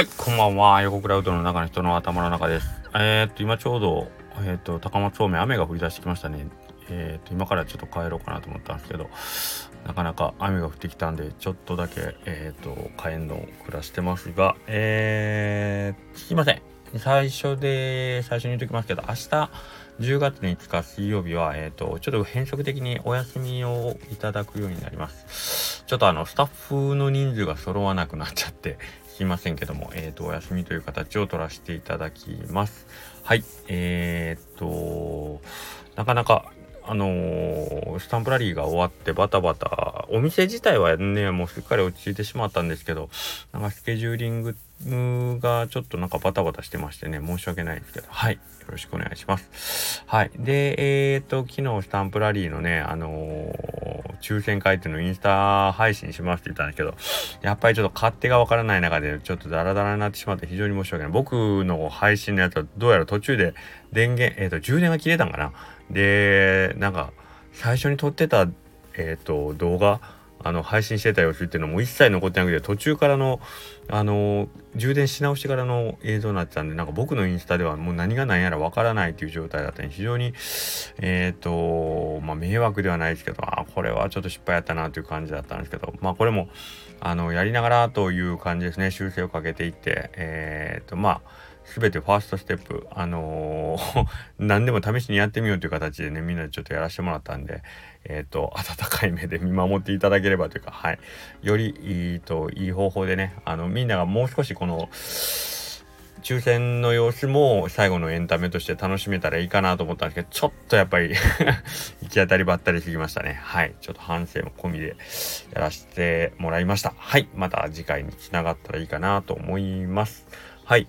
はい、こんばんは。横クラウドの中の人の頭の中です。えー、っと、今ちょうど、えー、っと、高松方面雨が降り出してきましたね。えー、っと、今からちょっと帰ろうかなと思ったんですけど、なかなか雨が降ってきたんで、ちょっとだけ、えっと、帰んのを暮らしてますが、えー、すいません。最初で、最初に言っときますけど、明日、10月5日水曜日は、えっ、と、ちょっと変則的にお休みをいただくようになります。ちょっとあの、スタッフの人数が揃わなくなっちゃって、すいませんけども、えっ、ー、と、お休みという形を取らせていただきます。はい。えっ、と、なかなかあのー、スタンプラリーが終わってバタバタ、お店自体はね、もうすっかり落ち着いてしまったんですけど、なんかスケジューリングがちょっとなんかバタバタしてましてね、申し訳ないですけど、はい。よろしくお願いします。はい。で、えっ、と、昨日スタンプラリーのね、あの、抽選会っていうのをインスタ配信しますって言ったんですけど、やっぱりちょっと勝手がわからない中で、ちょっとダラダラになってしまって非常に申し訳ない。僕の配信のやつはどうやら途中で電源、えっ、と、充電が切れたんかなでなんか最初に撮ってた、えーと、動画あの配信してた様子っていうのも一切残ってなくて途中からのあの充電し直してからの映像になってたんでなんか僕のインスタではもう何が何やらわからないという状態だったんで非常にえっ、ー、とまあ迷惑ではないですけどあこれはちょっと失敗やったなという感じだったんですけどまあこれもあのやりながらという感じですね修正をかけていってえっ、ー、とまあ全てファーストステップ、あのー、何でも試しにやってみようという形でね、みんなでちょっとやらせてもらったんで、えっ、ー、と、温かい目で見守っていただければというか、はい。よりいいと、いい方法でね、あの、みんながもう少しこの、抽選の様子も最後のエンタメとして楽しめたらいいかなと思ったんですけど、ちょっとやっぱり 行き当たりばったりすぎましたね。はい。ちょっと反省も込みでやらせてもらいました。はい。また次回につながったらいいかなと思います。はい。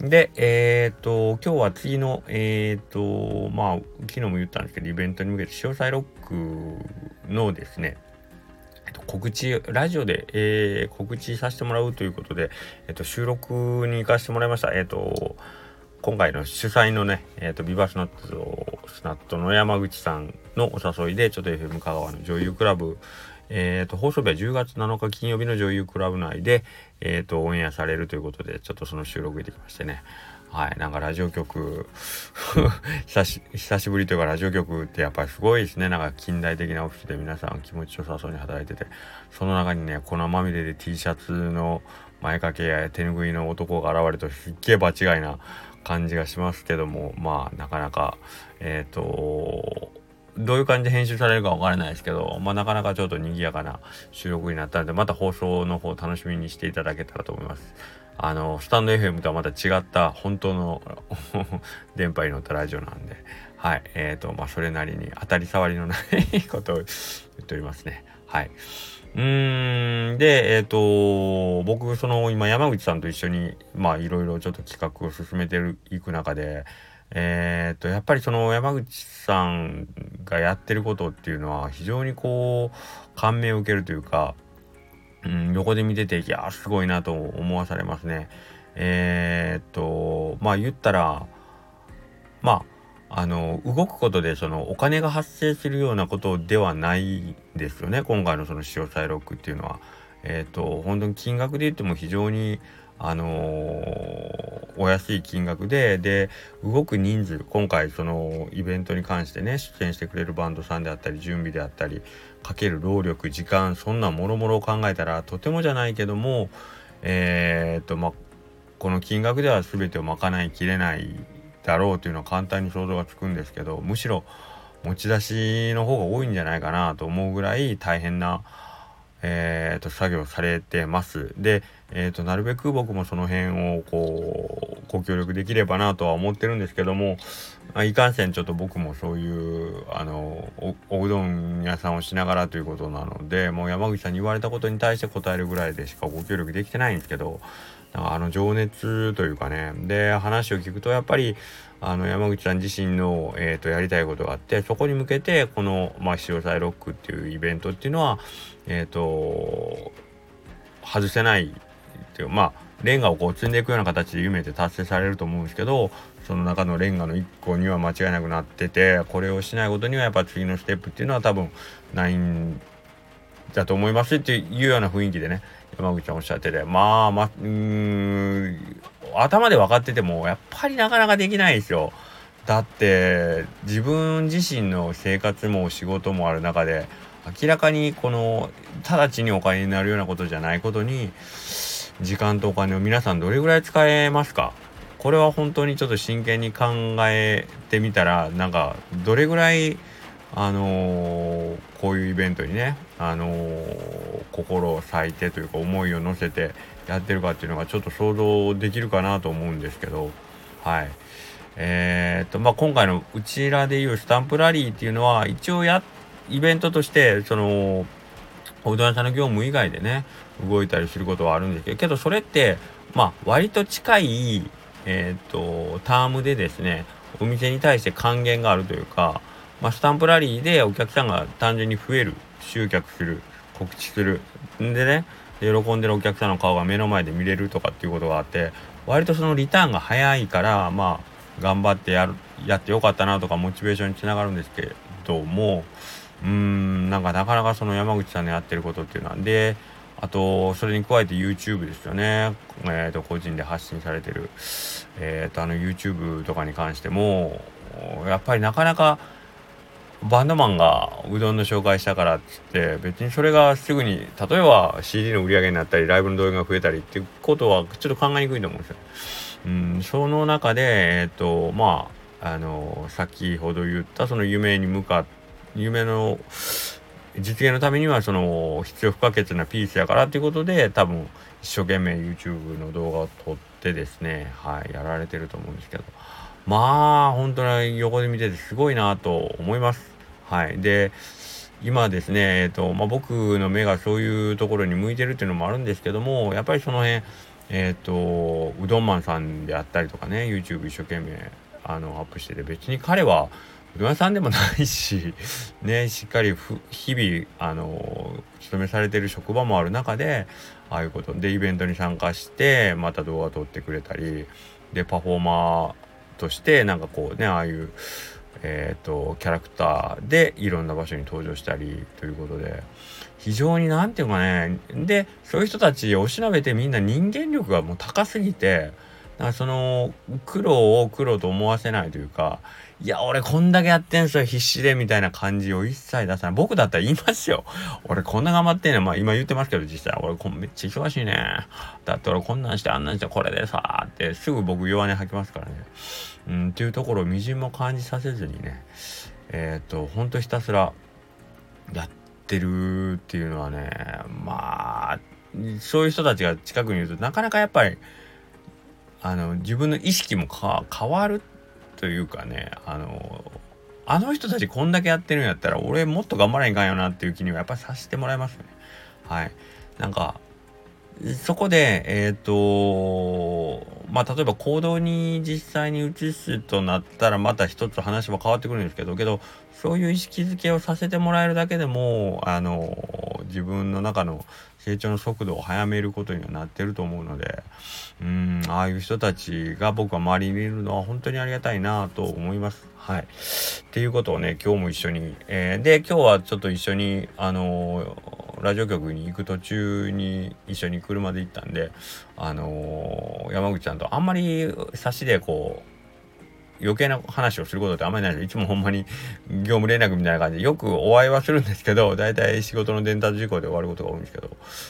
で、えっ、ー、と、今日は次の、えっ、ー、と、まあ、昨日も言ったんですけど、イベントに向けて、詳細ロックのですね、えっと、告知、ラジオで、えー、告知させてもらうということで、えっと、収録に行かせてもらいました。えっと、今回の主催のね、えっと、ビバスナッツスナットの山口さんのお誘いで、ちょっと FM 香川の女優クラブ、えーと、放送日は10月7日金曜日の女優クラブ内で、えーと、オンエアされるということでちょっとその収録行ってきましてね。はいなんかラジオ局 久し久しぶりというかラジオ局ってやっぱりすごいですね。なんか近代的なオフィスで皆さん気持ちよさそうに働いててその中にね粉まみれで T シャツの前掛けや手ぬぐいの男が現れるとすっげえ場違いな感じがしますけどもまあなかなかえっ、ー、とどういう感じで編集されるかわからないですけど、まあ、なかなかちょっと賑やかな収録になったので、また放送の方楽しみにしていただけたらと思います。あの、スタンド FM とはまた違った本当の 電波に乗ったラジオなんで、はい。えっ、ー、と、まあ、それなりに当たり障りのないことを言っておりますね。はい。うーん、で、えっ、ー、と、僕、その、今、山口さんと一緒に、まあ、いろいろちょっと企画を進めていく中で、えっ、と、やっぱりその山口さんがやってることっていうのは非常にこう感銘を受けるというか、うん、横で見てていやすごいなと思わされますね。えっとまあ言ったらまああの動くことでそのお金が発生するようなことではないですよね今回のその潮騒ロックっていうのは。えっ、と本当に金額で言っても非常にあのー、お安い金額でで動く人数今回そのイベントに関してね出演してくれるバンドさんであったり準備であったりかける労力時間そんなもろもろを考えたらとてもじゃないけどもえー、っとまあこの金額では全てを賄いきれないだろうというのは簡単に想像がつくんですけどむしろ持ち出しの方が多いんじゃないかなと思うぐらい大変なえーと、作業されてます。で、えーと、なるべく僕もその辺をこうご協力できればなとは思ってるんですけどもいかんせんちょっと僕もそういうあのおうどん屋さんをしながらということなのでもう山口さんに言われたことに対して答えるぐらいでしかご協力できてないんですけどあの情熱というかね。で話を聞くとやっぱりあの山口さん自身の、えーと、やりたいことがあってそこに向けてこの「まあ、潮騒ロック」っていうイベントっていうのはえっ、ー、と外せないっていうまあレンガをこう積んでいくような形で夢って達成されると思うんですけどその中のレンガの1個には間違いなくなっててこれをしないことにはやっぱ次のステップっていうのは多分ないんだと思いますっていうような雰囲気でね山口さんおっしゃっててまあまあうん頭で分かっててもやっぱりなかなかできないですよ。だって自分自身の生活も仕事もある中で明らかにこの直ちにお金になるようなことじゃないことに時間とお金を皆さんどれぐらい使えますか？これは本当にちょっと真剣に考えてみたらなんかどれぐらいあのー、こういうイベントにね、あのー、心を割いてというか思いを乗せてやってるかっていうのがちょっと想像できるかなと思うんですけどはい。えー、っとまあ今回のうちらでいうスタンプラリーっていうのは一応やイベントとしてそのおうどん屋さんの業務以外でね動いたりすることはあるんですけどけどそれってまあ割と近いえっとタームでですねお店に対して還元があるというかまあ、スタンプラリーでお客さんが単純に増える集客する告知する。んでね喜んでるお客さんの顔が目の前で見れるとかっていうことがあって割とそのリターンが早いからまあ頑張ってやるやってよかったなとかモチベーションにつながるんですけどもうーんなんかなかなかその山口さんのやってることっていうのは。であとそれに加えて YouTube ですよね。えー、と個人で発信されてる。えっ、ー、とあの YouTube とかに関してもやっぱりなかなかバンドマンがうどんの紹介したからっつって別にそれがすぐに例えば CD の売り上げになったりライブの動画が増えたりっていうことはちょっと考えにくいと思うんですよ。うん、その中でえっ、とまああの先ほど言ったその夢に向か夢の実現のためにはその必要不可欠なピースやからっていうことで多分一生懸命 YouTube の動画を撮ってですねはいやられてると思うんですけど。まあ本当に横で見ててすごいなと思います。はい、で今ですね、えーとまあ、僕の目がそういうところに向いてるっていうのもあるんですけどもやっぱりその辺えっ、ー、とうどんマンさんであったりとかね YouTube 一生懸命あのアップしてて別に彼はうどん屋さんでもないし ねしっかり日々あの勤めされてる職場もある中でああいうことでイベントに参加してまた動画撮ってくれたりでパフォーマーとしてなんかこうねああいうえーと、キャラクターでいろんな場所に登場したりということで非常に何て言うかねでそういう人たちをしなべてみんな人間力がもう高すぎてだからその苦労を苦労と思わせないというかいや俺こんだけやってんすよ必死でみたいな感じを一切出さない。僕だったら言いますよ。俺こんな頑張ってんねまあ今言ってますけど実際。俺こめっちゃ忙しいね。だって俺こんなんしてあんなんしてこれでさーってすぐ僕弱音吐きますからね。うんっていうところをみじんも感じさせずにね。えっ、ー、とほんとひたすらやってるっていうのはねまあそういう人たちが近くにいるとなかなかやっぱりあの自分の意識も変わるというかねあのあの人たちこんだけやってるんやったら俺もっと頑張らないかんよなっていう気にはやっぱりさせてもらいますよね。はい。なんかそこで、えっ、ー、とまあ、例えば行動に実際に移すとなったらまた一つ話は変わってくるんですけど、けど、そういう意識づけをさせてもらえるだけでも、あの、自分の中の成長の速度を早めることにはなってると思うので、うん、ああいう人たちが僕は周りにいるのは本当にありがたいなと思います。はい。っていうことをね、今日も一緒に、えー、で、今日はちょっと一緒に、あのラジオ局に行く途中に一緒に車で行ったんで、あのー、山口さんとあんまり差しでこう、余計な話をすることってあんまりないでいつもほんまに業務連絡みたいな感じでよくお会いはするんですけど、大体仕事の伝達事項で終わることが多いんですけど、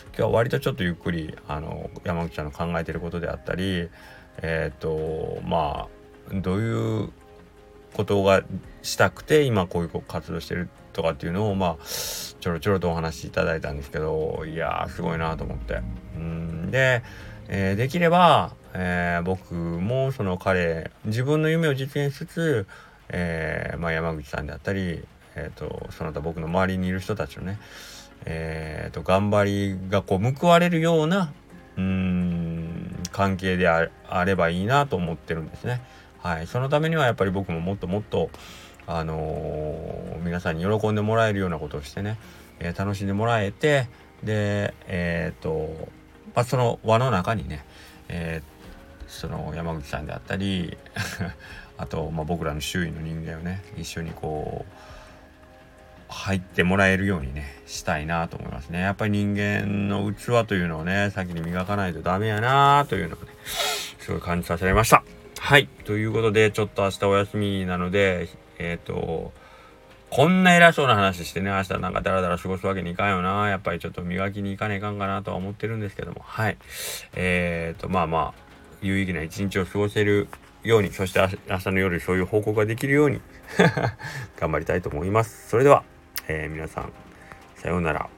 今日は割とちょっとゆっくり、あの、山口さんの考えてることであったり、えっ、ー、と、まあ、どういうことがしたくて今こういう活動してるとかっていうのをまあちょろちょろとお話しいただいたんですけどいやーすごいなと思って。うん。で、えー、できれば、えー、僕もその彼自分の夢を実現しつつ、えーまあ、山口さんであったり、えーと、その他僕の周りにいる人たちのね、えーと、頑張りがこう報われるようなうん関係であればいいなと思ってるんですね。はい、そのためにはやっぱり僕ももっともっとあのー、皆さんに喜んでもらえるようなことをしてね、えー、楽しんでもらえてでえっ、と、まあ、その輪の中にね、えその山口さんであったり あと、まあ、僕らの周囲の人間をね一緒にこう入ってもらえるようにねしたいなと思いますねやっぱり人間の器というのをね先に磨かないとダメやなというのをねすごい感じさせられましたはいということでちょっと明日お休みなのでえっ、ー、とこんな偉そうな話してね、明日なんかダラダラ過ごすわけにいかんよな。やっぱりちょっと磨きに行かねえかんかなとは思ってるんですけども。はい。えーと、まあまあ、有意義な一日を過ごせるように、そして明日の夜そういう報告ができるように 頑張りたいと思います。それでは、えー、皆さん、さようなら。